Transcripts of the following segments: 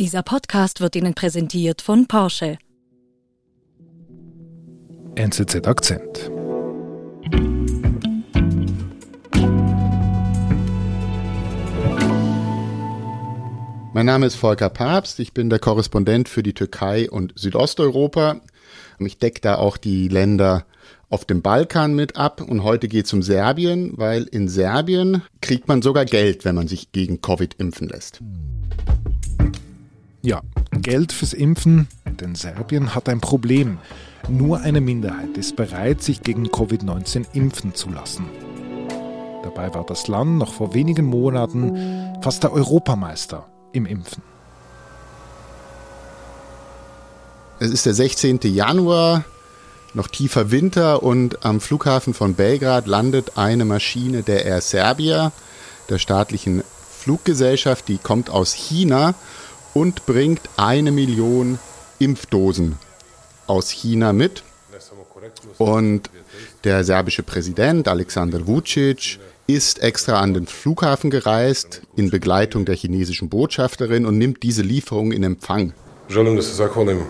Dieser Podcast wird Ihnen präsentiert von Porsche. NZZ Akzent. Mein Name ist Volker Papst, ich bin der Korrespondent für die Türkei und Südosteuropa. Ich decke da auch die Länder auf dem Balkan mit ab und heute geht es um Serbien, weil in Serbien kriegt man sogar Geld, wenn man sich gegen Covid impfen lässt. Ja, Geld fürs Impfen, denn Serbien hat ein Problem. Nur eine Minderheit ist bereit, sich gegen Covid-19 impfen zu lassen. Dabei war das Land noch vor wenigen Monaten fast der Europameister im Impfen. Es ist der 16. Januar, noch tiefer Winter und am Flughafen von Belgrad landet eine Maschine der Air Serbia, der staatlichen Fluggesellschaft, die kommt aus China und bringt eine Million Impfdosen aus China mit. Und der serbische Präsident Alexander Vucic ist extra an den Flughafen gereist in Begleitung der chinesischen Botschafterin und nimmt diese Lieferung in Empfang. Zahvalim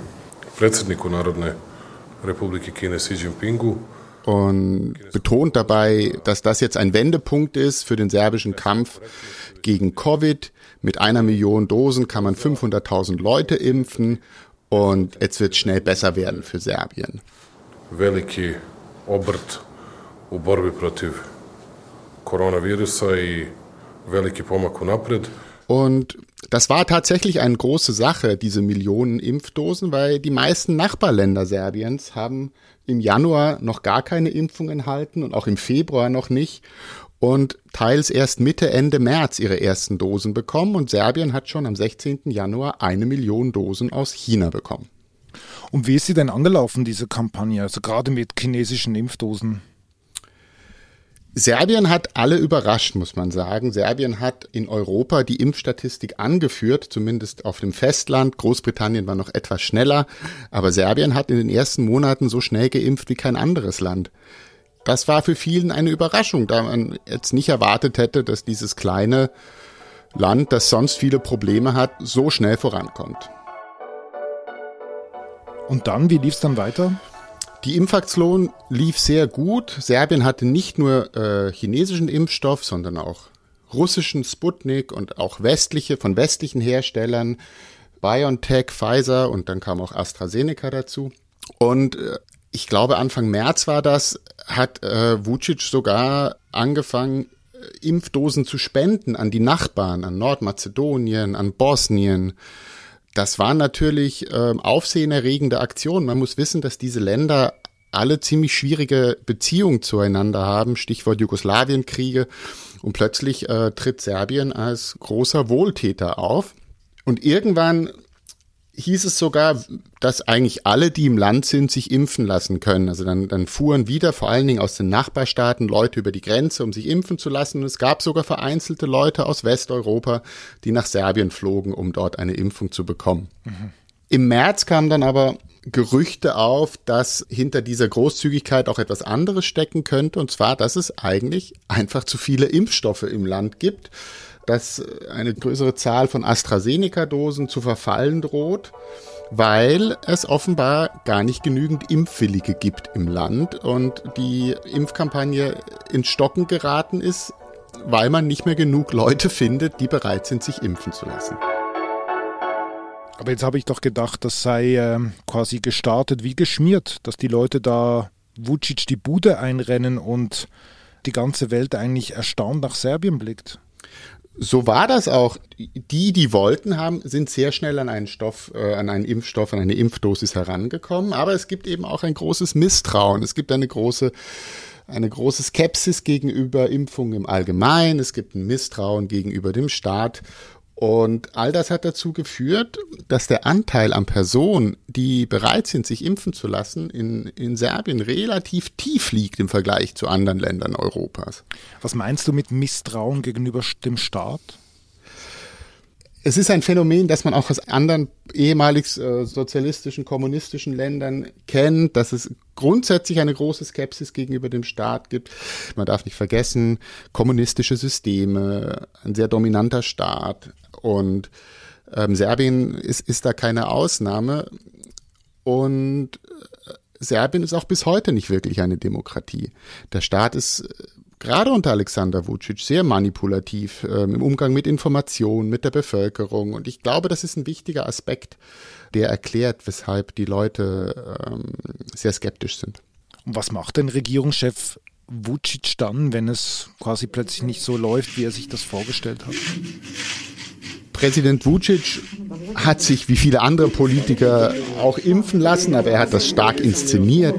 predsjedniku Narodne Republike Kine Xi Jinpingu und betont dabei, dass das jetzt ein Wendepunkt ist für den serbischen Kampf gegen Covid. Mit einer Million Dosen kann man 500.000 Leute impfen und jetzt wird schnell besser werden für Serbien. veliki obrt u borbi protiv koronavirusa i veliki pomak unapred. Und das war tatsächlich eine große Sache, diese Millionen Impfdosen, weil die meisten Nachbarländer Serbiens haben im Januar noch gar keine Impfungen erhalten und auch im Februar noch nicht und teils erst Mitte, Ende März ihre ersten Dosen bekommen und Serbien hat schon am 16. Januar eine Million Dosen aus China bekommen. Und wie ist sie denn angelaufen, diese Kampagne, also gerade mit chinesischen Impfdosen? Serbien hat alle überrascht, muss man sagen. Serbien hat in Europa die Impfstatistik angeführt, zumindest auf dem Festland. Großbritannien war noch etwas schneller, aber Serbien hat in den ersten Monaten so schnell geimpft wie kein anderes Land. Das war für vielen eine Überraschung, da man jetzt nicht erwartet hätte, dass dieses kleine Land, das sonst viele Probleme hat, so schnell vorankommt. Und dann, wie lief es dann weiter? Die Impfaktion lief sehr gut. Serbien hatte nicht nur äh, chinesischen Impfstoff, sondern auch russischen Sputnik und auch westliche von westlichen Herstellern, BioNTech, Pfizer und dann kam auch AstraZeneca dazu. Und äh, ich glaube Anfang März war das, hat äh, Vucic sogar angefangen, äh, Impfdosen zu spenden an die Nachbarn, an Nordmazedonien, an Bosnien. Das waren natürlich äh, aufsehenerregende Aktionen. Man muss wissen, dass diese Länder alle ziemlich schwierige Beziehungen zueinander haben, Stichwort Jugoslawienkriege. Und plötzlich äh, tritt Serbien als großer Wohltäter auf. Und irgendwann hieß es sogar, dass eigentlich alle, die im Land sind, sich impfen lassen können. Also dann, dann fuhren wieder vor allen Dingen aus den Nachbarstaaten Leute über die Grenze, um sich impfen zu lassen. Und es gab sogar vereinzelte Leute aus Westeuropa, die nach Serbien flogen, um dort eine Impfung zu bekommen. Mhm. Im März kamen dann aber Gerüchte auf, dass hinter dieser Großzügigkeit auch etwas anderes stecken könnte. Und zwar, dass es eigentlich einfach zu viele Impfstoffe im Land gibt dass eine größere Zahl von AstraZeneca-Dosen zu verfallen droht, weil es offenbar gar nicht genügend Impfwillige gibt im Land und die Impfkampagne ins Stocken geraten ist, weil man nicht mehr genug Leute findet, die bereit sind, sich impfen zu lassen. Aber jetzt habe ich doch gedacht, das sei äh, quasi gestartet wie geschmiert, dass die Leute da Vucic die Bude einrennen und die ganze Welt eigentlich erstaunt nach Serbien blickt. So war das auch. Die, die wollten haben, sind sehr schnell an einen Stoff, äh, an einen Impfstoff, an eine Impfdosis herangekommen. Aber es gibt eben auch ein großes Misstrauen. Es gibt eine große, eine große Skepsis gegenüber Impfungen im Allgemeinen. Es gibt ein Misstrauen gegenüber dem Staat. Und all das hat dazu geführt, dass der Anteil an Personen, die bereit sind, sich impfen zu lassen, in, in Serbien relativ tief liegt im Vergleich zu anderen Ländern Europas. Was meinst du mit Misstrauen gegenüber dem Staat? Es ist ein Phänomen, das man auch aus anderen ehemalig äh, sozialistischen, kommunistischen Ländern kennt, dass es grundsätzlich eine große Skepsis gegenüber dem Staat gibt. Man darf nicht vergessen, kommunistische Systeme, ein sehr dominanter Staat, und Ähm, Serbien ist, ist da keine Ausnahme. Und äh, Serbien ist auch bis heute nicht wirklich eine Demokratie. Der Staat ist äh, gerade unter Alexander Vucic sehr manipulativ ähm, im Umgang mit Informationen, mit der Bevölkerung. Und ich glaube, das ist ein wichtiger Aspekt, der erklärt, weshalb die Leute ähm, sehr skeptisch sind. Und was macht denn Regierungschef Vucic dann, wenn es quasi plötzlich nicht so läuft, wie er sich das vorgestellt hat? Präsident Vucic hat sich wie viele andere Politiker auch impfen lassen, aber er hat das stark inszeniert,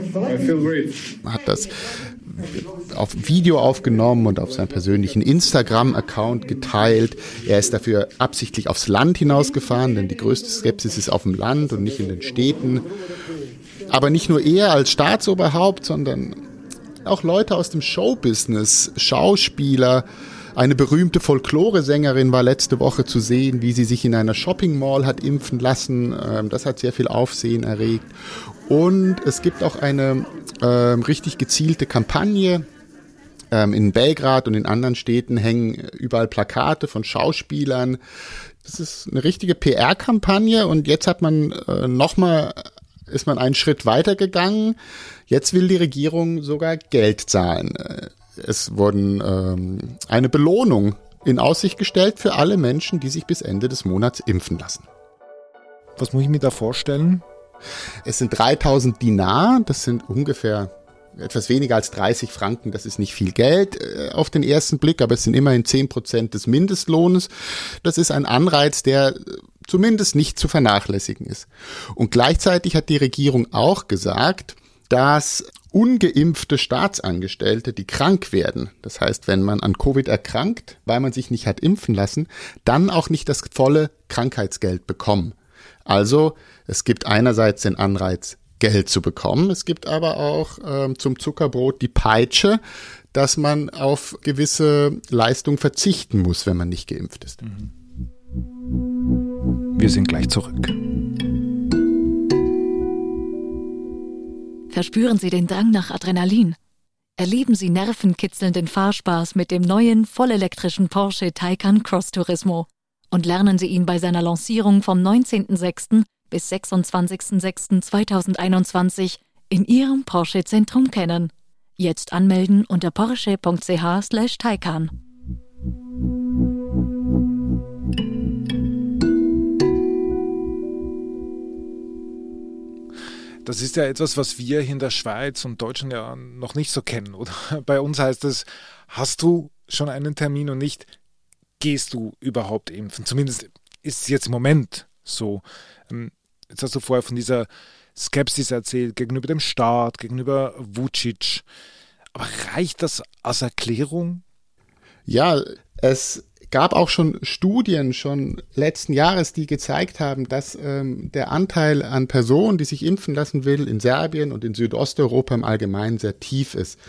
hat das auf Video aufgenommen und auf seinem persönlichen Instagram-Account geteilt. Er ist dafür absichtlich aufs Land hinausgefahren, denn die größte Skepsis ist auf dem Land und nicht in den Städten. Aber nicht nur er als Staatsoberhaupt, sondern auch Leute aus dem Showbusiness, Schauspieler, eine berühmte Folklore-Sängerin war letzte Woche zu sehen, wie sie sich in einer Shopping Mall hat impfen lassen. Ähm, das hat sehr viel Aufsehen erregt. Und es gibt auch eine ähm, richtig gezielte Kampagne. Ähm, in Belgrad und in anderen Städten hängen überall Plakate von Schauspielern. Das ist eine richtige PR-Kampagne und jetzt hat man äh, nochmal ist man einen Schritt weiter gegangen. Jetzt will die Regierung sogar Geld zahlen. Äh, es wurden ähm, eine Belohnung in Aussicht gestellt für alle Menschen, die sich bis Ende des Monats impfen lassen. Was muss ich mir da vorstellen? Es sind 3000 Dinar, das sind ungefähr etwas weniger als 30 Franken, das ist nicht viel Geld äh, auf den ersten Blick, aber es sind immerhin 10 Prozent des Mindestlohnes. Das ist ein Anreiz, der zumindest nicht zu vernachlässigen ist. Und gleichzeitig hat die Regierung auch gesagt, dass ungeimpfte Staatsangestellte, die krank werden, das heißt, wenn man an Covid erkrankt, weil man sich nicht hat impfen lassen, dann auch nicht das volle Krankheitsgeld bekommen. Also es gibt einerseits den Anreiz, Geld zu bekommen, es gibt aber auch ähm, zum Zuckerbrot die Peitsche, dass man auf gewisse Leistung verzichten muss, wenn man nicht geimpft ist. Wir sind gleich zurück. Verspüren Sie den Drang nach Adrenalin? Erleben Sie nervenkitzelnden Fahrspaß mit dem neuen vollelektrischen Porsche Taycan Cross Turismo und lernen Sie ihn bei seiner Lancierung vom 19.06. bis 26.06.2021 in Ihrem Porsche Zentrum kennen. Jetzt anmelden unter porsche.ch/taycan. Das ist ja etwas, was wir hier in der Schweiz und Deutschland ja noch nicht so kennen, oder? Bei uns heißt es, hast du schon einen Termin und nicht, gehst du überhaupt impfen? Zumindest ist es jetzt im Moment so. Ähm, jetzt hast du vorher von dieser Skepsis erzählt gegenüber dem Staat, gegenüber Vucic. Aber reicht das als Erklärung? Ja, es gab auch schon Studien schon letzten Jahres, die gezeigt haben, dass ähm, der Anteil an Personen, die sich impfen lassen will, in Serbien und in Südosteuropa im Allgemeinen sehr tief ist.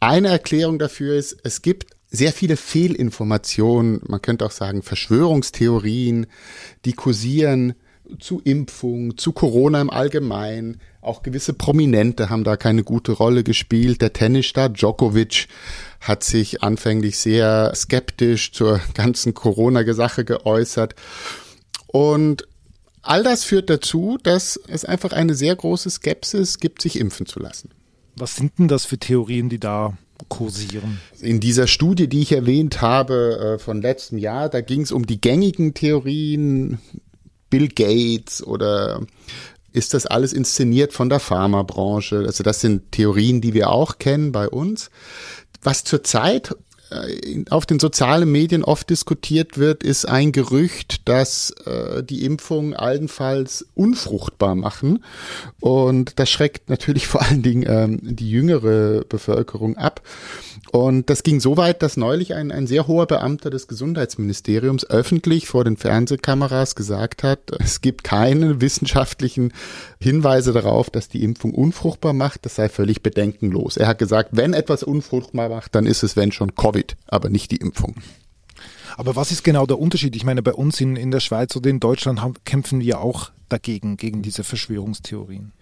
Eine Erklärung dafür ist, es gibt sehr viele Fehlinformationen, man könnte auch sagen Verschwörungstheorien, die kursieren zu Impfung, zu Corona im Allgemeinen. Auch gewisse Prominente haben da keine gute Rolle gespielt. Der Tennisstar Djokovic hat sich anfänglich sehr skeptisch zur ganzen Corona-Sache geäußert. Und all das führt dazu, dass es einfach eine sehr große Skepsis gibt, sich impfen zu lassen. Was sind denn das für Theorien, die da kursieren? In dieser Studie, die ich erwähnt habe äh, von letztem Jahr, da ging es um die gängigen Theorien, Bill Gates oder ist das alles inszeniert von der Pharmabranche? Also das sind Theorien, die wir auch kennen bei uns. Was zurzeit äh, auf den sozialen Medien oft diskutiert wird, ist ein Gerücht, dass äh, die Impfungen allenfalls unfruchtbar machen. Und das schreckt natürlich vor allen Dingen ähm, die jüngere Bevölkerung ab. Und das ging so weit, dass neulich ein, ein sehr hoher Beamter des Gesundheitsministeriums öffentlich vor den Fernsehkameras gesagt hat, es gibt keine wissenschaftlichen Hinweise darauf, dass die Impfung unfruchtbar macht. Das sei völlig bedenkenlos. Er hat gesagt, wenn etwas unfruchtbar macht, dann ist es, wenn schon Covid, aber nicht die Impfung. Aber was ist genau der Unterschied? Ich meine, bei uns in, in der Schweiz oder in Deutschland haben, kämpfen wir auch dagegen, gegen diese Verschwörungstheorien.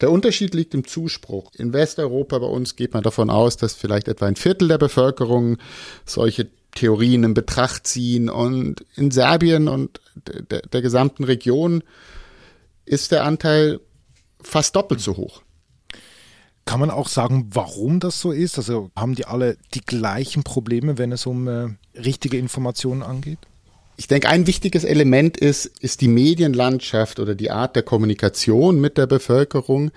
Der Unterschied liegt im Zuspruch. In Westeuropa bei uns geht man davon aus, dass vielleicht etwa ein Viertel der Bevölkerung solche Theorien in Betracht ziehen. Und in Serbien und der, der gesamten Region ist der Anteil fast doppelt so hoch. Kann man auch sagen, warum das so ist? Also haben die alle die gleichen Probleme, wenn es um äh, richtige Informationen angeht? Ich denke, ein wichtiges Element ist, ist die Medienlandschaft oder die Art der Kommunikation mit der Bevölkerung.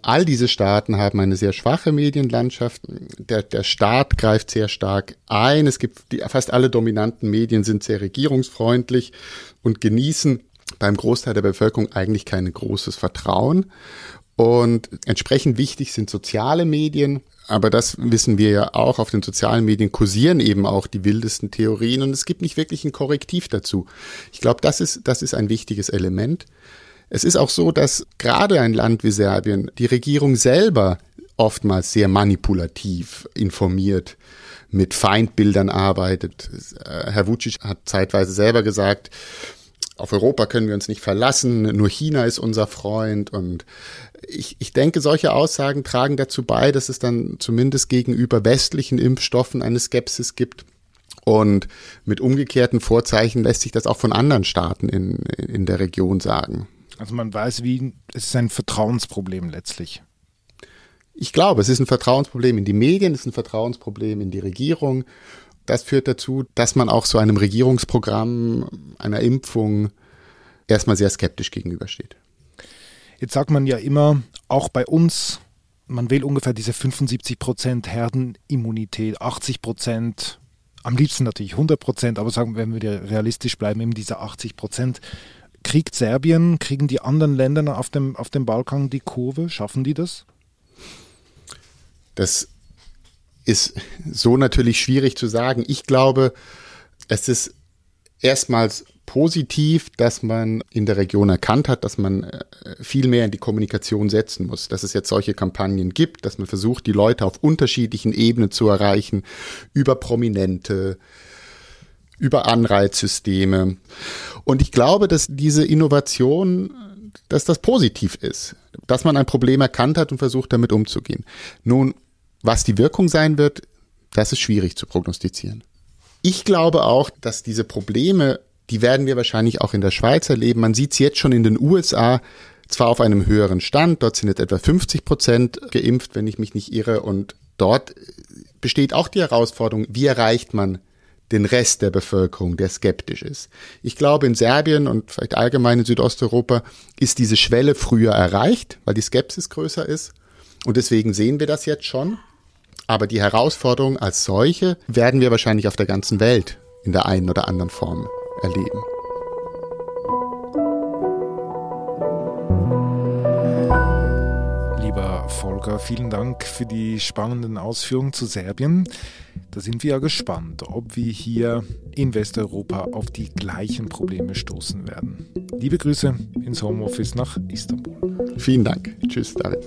All diese Staaten haben eine sehr schwache Medienlandschaft. Der, der Staat greift sehr stark ein. Es gibt die, fast alle dominanten Medien sind sehr regierungsfreundlich und genießen beim Großteil der Bevölkerung eigentlich kein großes Vertrauen. Und entsprechend wichtig sind soziale Medien. Aber das wissen wir ja auch, auf den sozialen Medien kursieren eben auch die wildesten Theorien und es gibt nicht wirklich ein Korrektiv dazu. Ich glaube, das ist, das ist ein wichtiges Element. Es ist auch so, dass gerade ein Land wie Serbien die Regierung selber oftmals sehr manipulativ informiert, mit Feindbildern arbeitet. Herr Vucic hat zeitweise selber gesagt, auf Europa können wir uns nicht verlassen, nur China ist unser Freund und ich, ich denke, solche Aussagen tragen dazu bei, dass es dann zumindest gegenüber westlichen Impfstoffen eine Skepsis gibt. Und mit umgekehrten Vorzeichen lässt sich das auch von anderen Staaten in, in der Region sagen. Also man weiß, wie es ist ein Vertrauensproblem letztlich. Ich glaube, es ist ein Vertrauensproblem in die Medien, es ist ein Vertrauensproblem in die Regierung. Das führt dazu, dass man auch so einem Regierungsprogramm, einer Impfung erstmal sehr skeptisch gegenübersteht. Jetzt sagt man ja immer, auch bei uns, man will ungefähr diese 75 Prozent Herdenimmunität, 80 Prozent, am liebsten natürlich 100 Prozent, aber sagen wir, wenn wir realistisch bleiben, eben diese 80 Prozent. Kriegt Serbien, kriegen die anderen Länder auf dem, auf dem Balkan die Kurve? Schaffen die das? Das ist so natürlich schwierig zu sagen. Ich glaube, es ist erstmals positiv, dass man in der Region erkannt hat, dass man äh, viel mehr in die Kommunikation setzen muss, dass es jetzt solche Kampagnen gibt, dass man versucht, die Leute auf unterschiedlichen Ebenen zu erreichen, über Prominente, über Anreizsysteme. Und ich glaube, dass diese Innovation, dass das positiv ist, dass man ein Problem erkannt hat und versucht, damit umzugehen. Nun, was die Wirkung sein wird, das ist schwierig zu prognostizieren. Ich glaube auch, dass diese Probleme die werden wir wahrscheinlich auch in der Schweiz erleben. Man sieht es jetzt schon in den USA, zwar auf einem höheren Stand, dort sind jetzt etwa 50 Prozent geimpft, wenn ich mich nicht irre, und dort besteht auch die Herausforderung, wie erreicht man den Rest der Bevölkerung, der skeptisch ist. Ich glaube, in Serbien und vielleicht allgemein in Südosteuropa ist diese Schwelle früher erreicht, weil die Skepsis größer ist. Und deswegen sehen wir das jetzt schon. Aber die Herausforderung als solche werden wir wahrscheinlich auf der ganzen Welt in der einen oder anderen Form erleben. Lieber Volker, vielen Dank für die spannenden Ausführungen zu Serbien. Da sind wir ja gespannt, ob wir hier in Westeuropa auf die gleichen Probleme stoßen werden. Liebe Grüße ins Homeoffice nach Istanbul. Vielen Dank. Tschüss, David.